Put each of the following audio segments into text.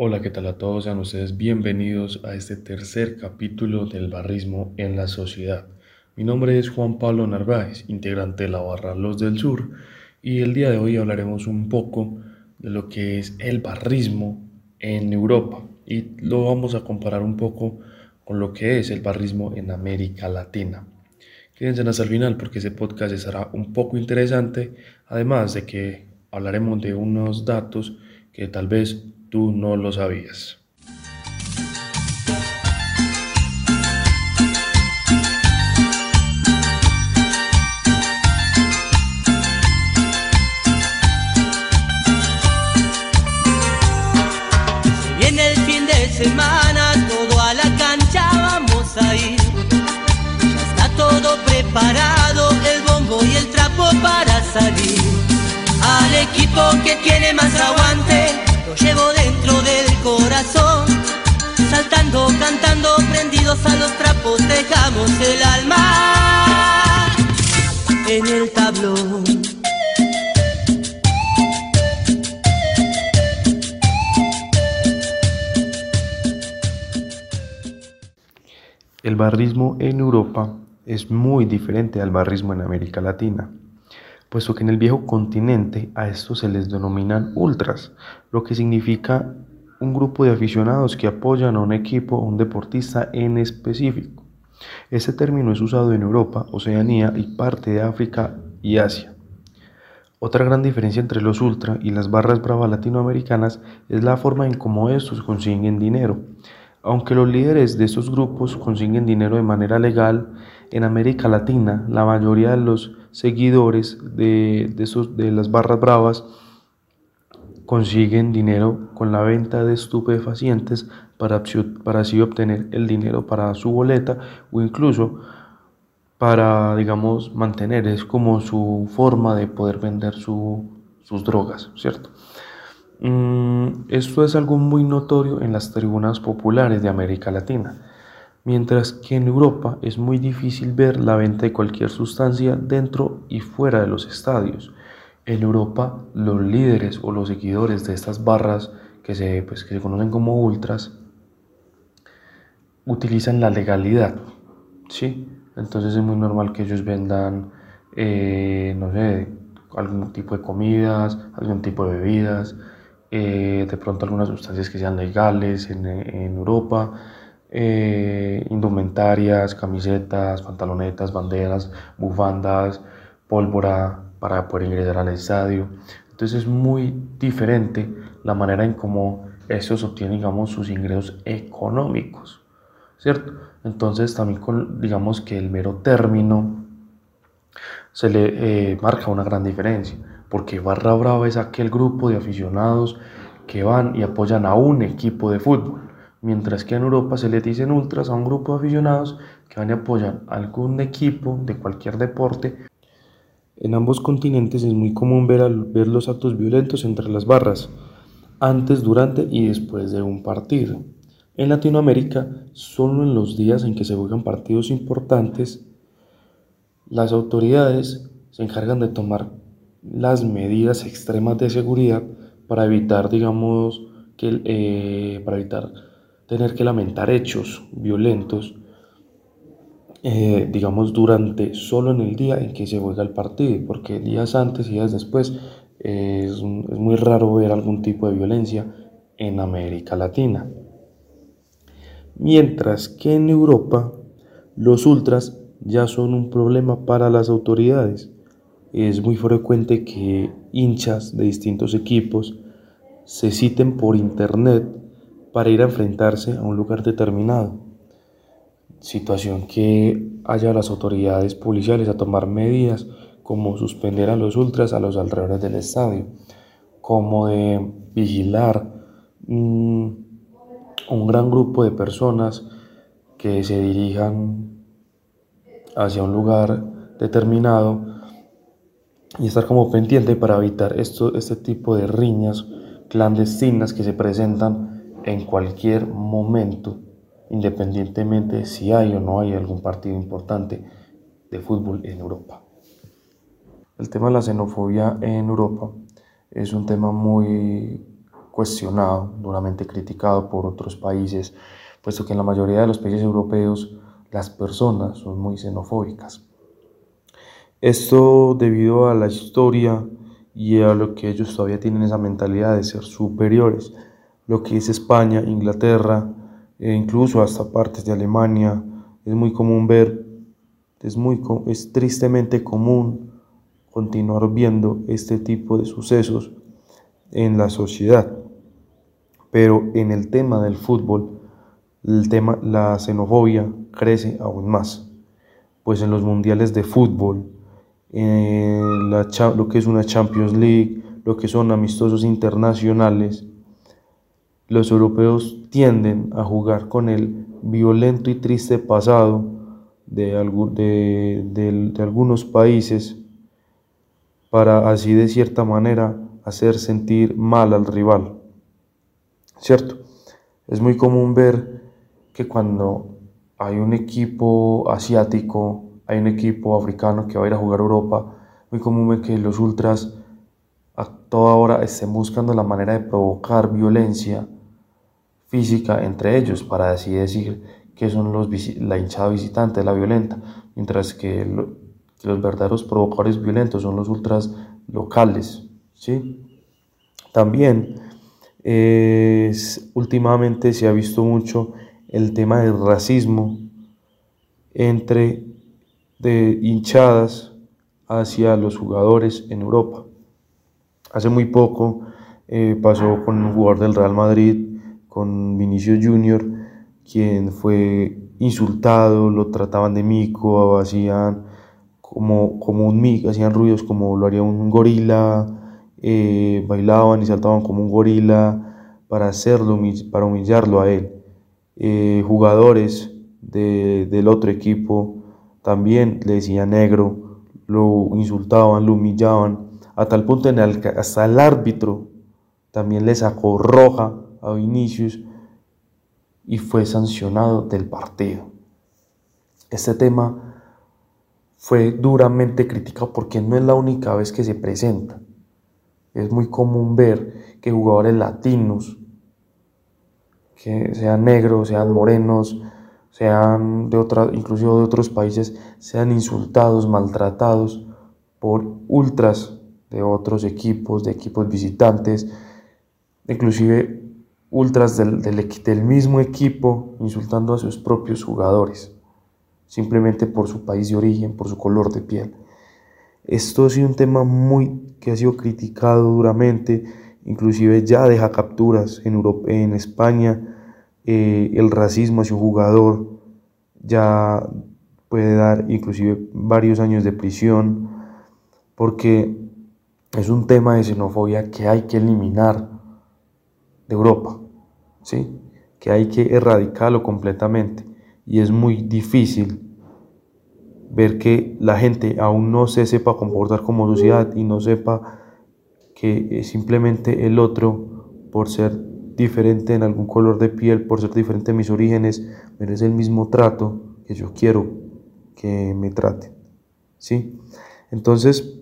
Hola, ¿qué tal a todos? Sean ustedes bienvenidos a este tercer capítulo del barrismo en la sociedad. Mi nombre es Juan Pablo Narváez, integrante de la barra Los del Sur, y el día de hoy hablaremos un poco de lo que es el barrismo en Europa y lo vamos a comparar un poco con lo que es el barrismo en América Latina. Quédense hasta el final porque ese podcast estará un poco interesante, además de que hablaremos de unos datos que tal vez tú no lo sabías. El alma en el tablón. El barrismo en Europa es muy diferente al barrismo en América Latina, puesto que en el viejo continente a estos se les denominan ultras, lo que significa un grupo de aficionados que apoyan a un equipo o un deportista en específico. Este término es usado en Europa, Oceanía y parte de África y Asia. Otra gran diferencia entre los ultra y las barras bravas latinoamericanas es la forma en cómo estos consiguen dinero. Aunque los líderes de estos grupos consiguen dinero de manera legal, en América Latina la mayoría de los seguidores de, de, las barras bravas consiguen dinero con la venta de estupefacientes para, para así obtener el dinero para su boleta o incluso para, digamos, mantener, es como su forma de poder vender sus drogas, ¿cierto? Mm, esto es algo muy notorio en las tribunas populares de América Latina, mientras que en Europa es muy difícil ver la venta de cualquier sustancia dentro y fuera de los estadios. En Europa, los líderes o los seguidores de estas barras que se, pues, que se conocen como ultras utilizan la legalidad, ¿sí? Entonces es muy normal que ellos vendan, eh, no sé, algún tipo de comidas, algún tipo de bebidas, eh, de pronto algunas sustancias que sean legales en, Europa, eh, indumentarias, camisetas, pantalonetas, banderas, bufandas, pólvora para poder ingresar al estadio. Entonces es muy diferente la manera en cómo estos obtienen, digamos, sus ingresos económicos, ¿cierto? Entonces también con, digamos que el mero término se le eh, marca una gran diferencia porque Barra Brava es aquel grupo de aficionados que van y apoyan a un equipo de fútbol, mientras que en Europa se le dicen ultras a un grupo de aficionados que van y apoyan a algún equipo de cualquier deporte. En ambos continentes es muy común ver, ver los actos violentos entre las barras, antes, durante y después de un partido. En Latinoamérica, solo en los días en que se juegan partidos importantes, las autoridades se encargan de tomar las medidas extremas de seguridad para evitar, digamos, eh, para evitar tener que lamentar hechos violentos, eh, digamos, durante solo en el día en que se juega el partido, porque días antes y días después es, es muy raro ver algún tipo de violencia en América Latina. Mientras que en Europa los ultras ya son un problema para las autoridades es muy frecuente que hinchas de distintos equipos se citen por internet para ir a enfrentarse a un lugar determinado. Situación que haya las autoridades policiales a tomar medidas como suspender a los ultras a los alrededores del estadio, como de vigilar mm, un gran grupo de personas que se dirijan hacia un lugar determinado y estar como pendiente para evitar esto, este tipo de riñas clandestinas que se presentan en cualquier momento, independientemente si hay o no hay algún partido importante de fútbol en Europa. El tema de la xenofobia en Europa es un tema muy cuestionado, duramente criticado por otros países, puesto que en la mayoría de los países europeos las personas son muy xenofóbicas. Esto debido a la historia y a lo que ellos todavía tienen esa mentalidad de ser superiores, lo que es España, Inglaterra, e incluso hasta partes de Alemania, es muy común ver, es, muy, es tristemente común continuar viendo este tipo de sucesos en la sociedad. Pero en el tema del fútbol, el tema, la xenofobia crece aún más, pues en los mundiales de fútbol, en la, lo que es una Champions League, lo que son amistosos internacionales, los europeos tienden a jugar con el violento y triste pasado de, de, algunos países para así de cierta manera hacer sentir mal al rival. ¿Cierto? Es muy común ver que cuando hay un equipo asiático, hay un equipo africano que va a ir a jugar a Europa, muy común ver que los ultras a toda hora estén buscando la manera de provocar violencia física entre ellos, para así decir que son los, la hinchada visitante, la violenta, mientras que, que los verdaderos provocadores violentos son los ultras locales. ¿sí? También últimamente se ha visto mucho el tema del racismo entre de hinchadas hacia los jugadores en Europa. Hace muy poco eh, pasó con un jugador del Real Madrid, con Vinicius Junior, quien fue insultado, lo trataban de mico, hacían como, como un mico, hacían ruidos como lo haría un gorila, eh, bailaban y saltaban como un gorila para hacerlo, para humillarlo a él. Eh, jugadores del otro equipo también le decían negro, lo insultaban, lo humillaban, a tal punto que hasta el árbitro también le sacó roja a Vinicius y fue sancionado del partido. Este tema fue duramente criticado porque no es la única vez que se presenta. Es muy común ver que jugadores latinos, que sean negros, sean morenos, sean de otra, inclusive de otros países, sean insultados, maltratados por ultras de otros equipos, de equipos visitantes, inclusive ultras del, del, del mismo equipo insultando a sus propios jugadores, simplemente por su país de origen, por su color de piel. Esto ha sido un tema muy que ha sido criticado duramente, inclusive ya deja capturas en, Europa, en España, eh, el racismo hacia un jugador ya puede dar inclusive varios años de prisión, porque es un tema de xenofobia que hay que eliminar de Europa, ¿sí? que hay que erradicarlo completamente y es muy difícil ver que la gente aún no se sepa comportar como sociedad y no sepa que simplemente el otro, por ser diferente en algún color de piel, por ser diferente en mis orígenes, merece el mismo trato que yo quiero que me traten. ¿Sí? Entonces,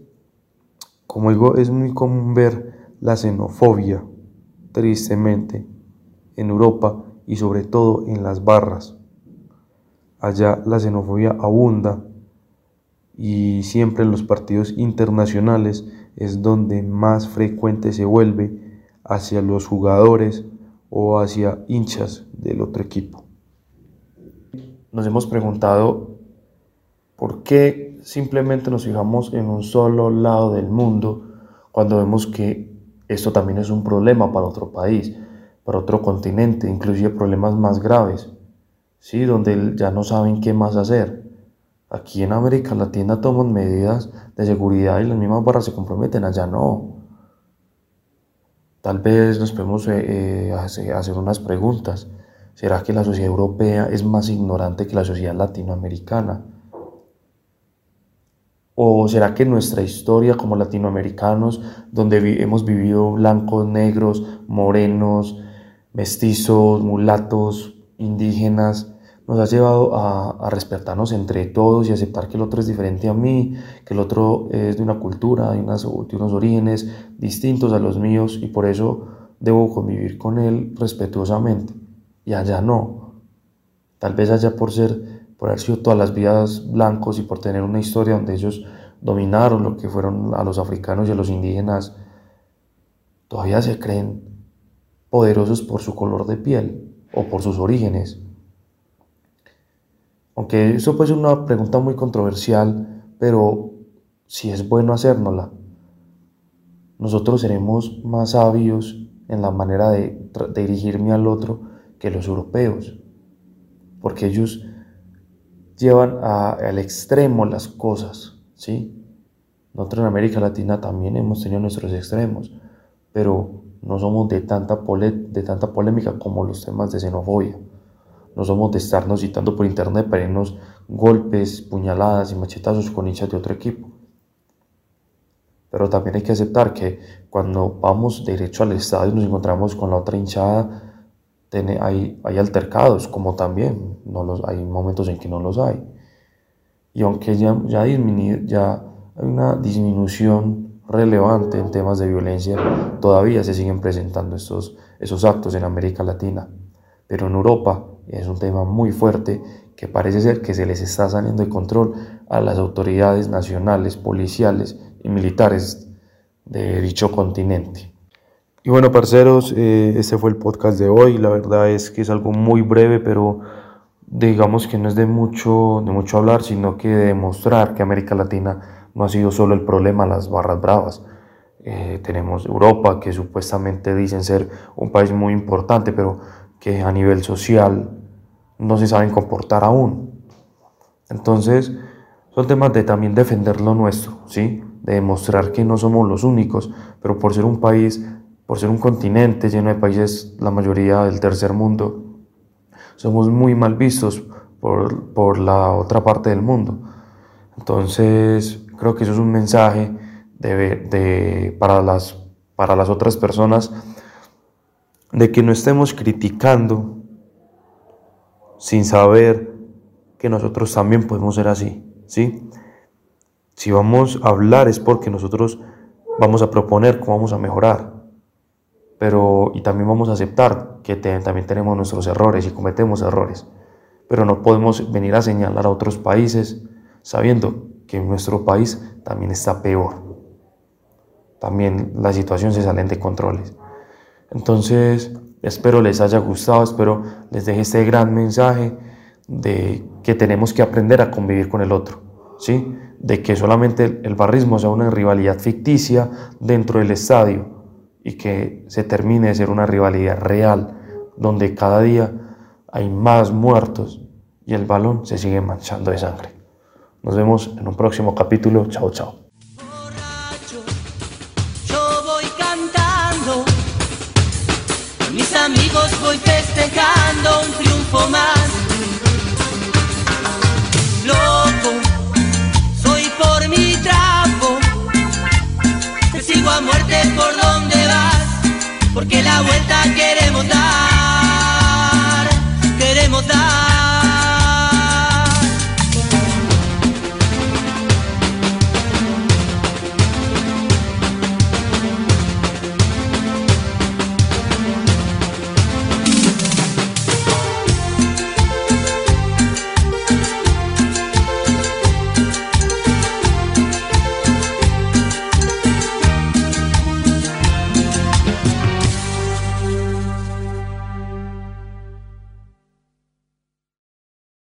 como digo, es muy común ver la xenofobia, tristemente, en Europa y sobre todo en las barras. Allá la xenofobia abunda y siempre en los partidos internacionales es donde más frecuente se vuelve hacia los jugadores o hacia hinchas del otro equipo. Nos hemos preguntado por qué simplemente nos fijamos en un solo lado del mundo cuando vemos que esto también es un problema para otro país, para otro continente, inclusive problemas más graves, ¿sí? donde ya no saben qué más hacer. Aquí en América Latina toman medidas de seguridad y las mismas barras se comprometen, allá no. Tal vez nos podemos eh, eh, hacer unas preguntas. ¿Será que la sociedad europea es más ignorante que la sociedad latinoamericana? ¿O será que nuestra historia como latinoamericanos, donde hemos vivido blancos, negros, morenos, mestizos, mulatos, indígenas, nos ha llevado a, respetarnos entre todos y aceptar que el otro es diferente a mí, que el otro es de una cultura, de, unas, de unos orígenes distintos a los míos y por eso debo convivir con él respetuosamente y allá no. Tal vez allá por ser, por haber sido todas las vidas blancos y por tener una historia donde ellos dominaron lo que fueron a los africanos y a los indígenas, todavía se creen poderosos por su color de piel o por sus orígenes. Aunque eso puede ser una pregunta muy controversial, pero si es bueno hacérnosla, nosotros seremos más sabios en la manera de, dirigirme al otro que los europeos, porque ellos llevan al extremo las cosas, ¿sí? Nosotros en América Latina también hemos tenido nuestros extremos, pero no somos de tanta, de tanta polémica como los temas de xenofobia. No somos de estarnos citando por internet para irnos golpes, puñaladas y machetazos con hinchas de otro equipo. Pero también hay que aceptar que cuando vamos derecho al estadio y nos encontramos con la otra hinchada, hay, hay altercados, como también no los, hay momentos en que no los hay. Y aunque ya, ya, ya hay una disminución relevante en temas de violencia, todavía se siguen presentando estos, esos actos en América Latina. Pero en Europa es un tema muy fuerte que parece ser que se les está saliendo de control a las autoridades nacionales, policiales y militares de dicho continente. Y bueno, parceros, eh, este fue el podcast de hoy. La verdad es que es algo muy breve, pero digamos que no es de mucho, de mucho hablar, sino que de demostrar que América Latina no ha sido solo el problema las barras bravas. Eh, tenemos Europa, que supuestamente dicen ser un país muy importante, pero que a nivel social no se saben comportar aún. Entonces, son temas de también defender lo nuestro, ¿sí? de demostrar que no somos los únicos, pero por ser un país, por ser un continente lleno de países, la mayoría del tercer mundo, somos muy mal vistos por, por la otra parte del mundo. Entonces, creo que eso es un mensaje de, de, para, las, para las otras personas de que no estemos criticando sin saber que nosotros también podemos ser así, ¿sí? Si vamos a hablar es porque nosotros vamos a proponer cómo vamos a mejorar. Pero, y también vamos a aceptar que también tenemos nuestros errores y cometemos errores. Pero no podemos venir a señalar a otros países sabiendo que nuestro país también está peor. También la situación se sale de controles. Entonces, espero les haya gustado, espero les deje este gran mensaje de que tenemos que aprender a convivir con el otro. ¿sí? de que solamente el barrismo sea una rivalidad ficticia dentro del estadio y que se termine de ser una rivalidad real, donde cada día hay más muertos y el balón se sigue manchando de sangre. Nos vemos en un próximo capítulo. Chao, chao. Mis amigos voy festejando un triunfo más. a muerte por donde vas, porque la vuelta que